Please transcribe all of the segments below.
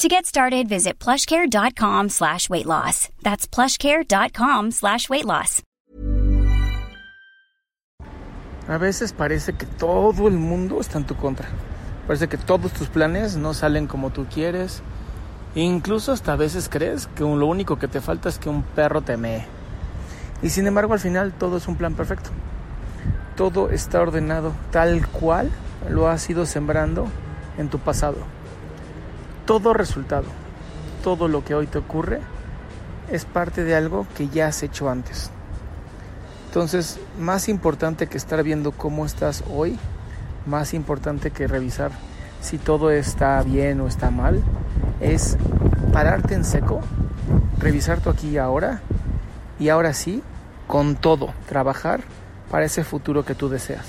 To get started, visit plushcare.com slash weight loss. That's plushcare.com slash weight loss. A veces parece que todo el mundo está en tu contra. Parece que todos tus planes no salen como tú quieres. Incluso hasta a veces crees que lo único que te falta es que un perro te mee. Y sin embargo al final todo es un plan perfecto. Todo está ordenado tal cual lo has ido sembrando en tu pasado. Todo resultado, todo lo que hoy te ocurre es parte de algo que ya has hecho antes. Entonces, más importante que estar viendo cómo estás hoy, más importante que revisar si todo está bien o está mal, es pararte en seco, revisar tu aquí y ahora, y ahora sí, con todo, trabajar para ese futuro que tú deseas.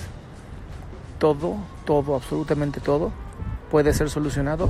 Todo, todo, absolutamente todo puede ser solucionado